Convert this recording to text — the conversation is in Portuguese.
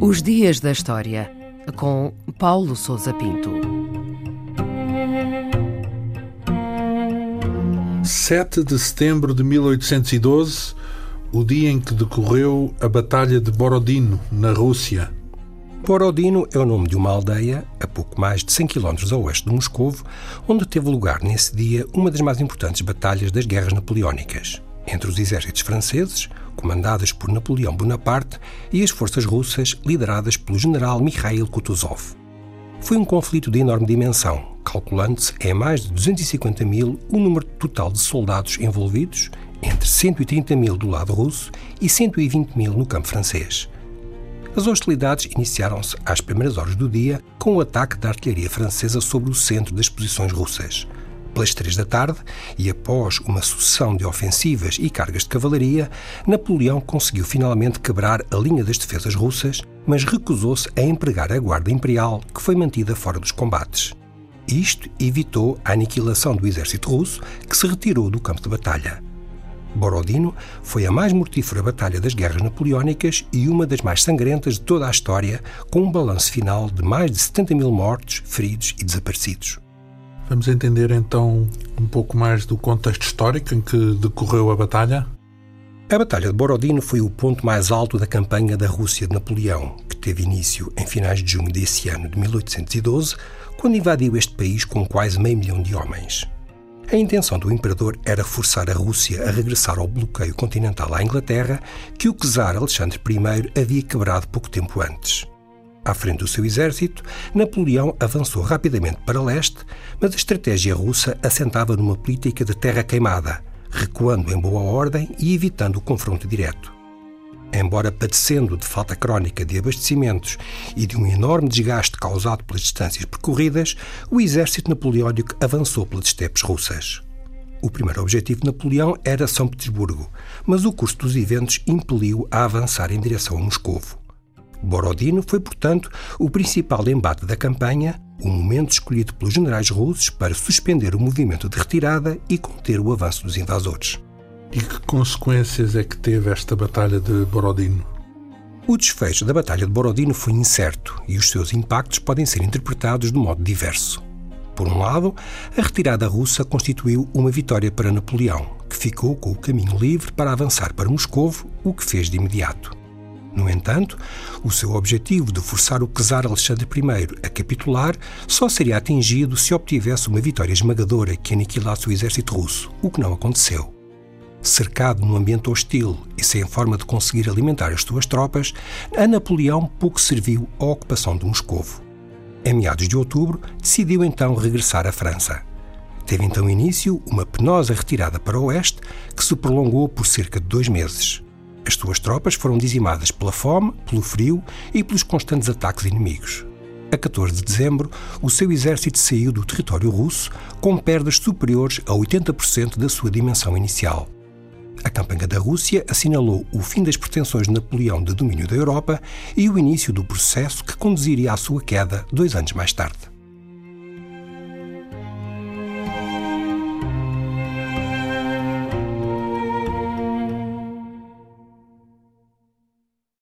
Os Dias da História, com Paulo Souza Pinto. 7 de setembro de 1812, o dia em que decorreu a Batalha de Borodino, na Rússia. Borodino é o nome de uma aldeia a pouco mais de 100 km a oeste de Moscou, onde teve lugar nesse dia uma das mais importantes batalhas das guerras napoleónicas entre os exércitos franceses, comandados por Napoleão Bonaparte, e as forças russas, lideradas pelo general Mikhail Kutuzov. Foi um conflito de enorme dimensão, calculando-se em mais de 250 mil o número total de soldados envolvidos, entre 130 mil do lado russo e 120 mil no campo francês. As hostilidades iniciaram-se às primeiras horas do dia com o ataque da artilharia francesa sobre o centro das posições russas. Pelas três da tarde, e após uma sucessão de ofensivas e cargas de cavalaria, Napoleão conseguiu finalmente quebrar a linha das defesas russas, mas recusou-se a empregar a guarda imperial, que foi mantida fora dos combates. Isto evitou a aniquilação do exército russo, que se retirou do campo de batalha. Borodino foi a mais mortífera batalha das guerras napoleónicas e uma das mais sangrentas de toda a história, com um balanço final de mais de 70 mil mortos, feridos e desaparecidos. Vamos entender então um pouco mais do contexto histórico em que decorreu a batalha? A Batalha de Borodino foi o ponto mais alto da campanha da Rússia de Napoleão, que teve início em finais de junho desse ano de 1812, quando invadiu este país com quase meio milhão de homens. A intenção do imperador era forçar a Rússia a regressar ao bloqueio continental à Inglaterra, que o czar Alexandre I havia quebrado pouco tempo antes. À frente do seu exército, Napoleão avançou rapidamente para leste, mas a estratégia russa assentava numa política de terra queimada, recuando em boa ordem e evitando o confronto direto. Embora padecendo de falta crónica de abastecimentos e de um enorme desgaste causado pelas distâncias percorridas, o exército napoleónico avançou pelas estepes russas. O primeiro objetivo de Napoleão era São Petersburgo, mas o curso dos eventos impeliu a avançar em direção a Moscovo. Borodino foi, portanto, o principal embate da campanha, o momento escolhido pelos generais russos para suspender o movimento de retirada e conter o avanço dos invasores. E que consequências é que teve esta Batalha de Borodino? O desfecho da Batalha de Borodino foi incerto e os seus impactos podem ser interpretados de modo diverso. Por um lado, a retirada russa constituiu uma vitória para Napoleão, que ficou com o caminho livre para avançar para Moscovo, o que fez de imediato. No entanto, o seu objetivo de forçar o czar Alexandre I a capitular só seria atingido se obtivesse uma vitória esmagadora que aniquilasse o exército russo, o que não aconteceu. Cercado num ambiente hostil e sem forma de conseguir alimentar as suas tropas, a Napoleão pouco serviu à ocupação de Moscovo. Em meados de outubro, decidiu então regressar à França. Teve então início uma penosa retirada para o oeste que se prolongou por cerca de dois meses. As suas tropas foram dizimadas pela fome, pelo frio e pelos constantes ataques inimigos. A 14 de dezembro, o seu exército saiu do território russo com perdas superiores a 80% da sua dimensão inicial. A campanha da Rússia assinalou o fim das pretensões de Napoleão de domínio da Europa e o início do processo que conduziria à sua queda dois anos mais tarde.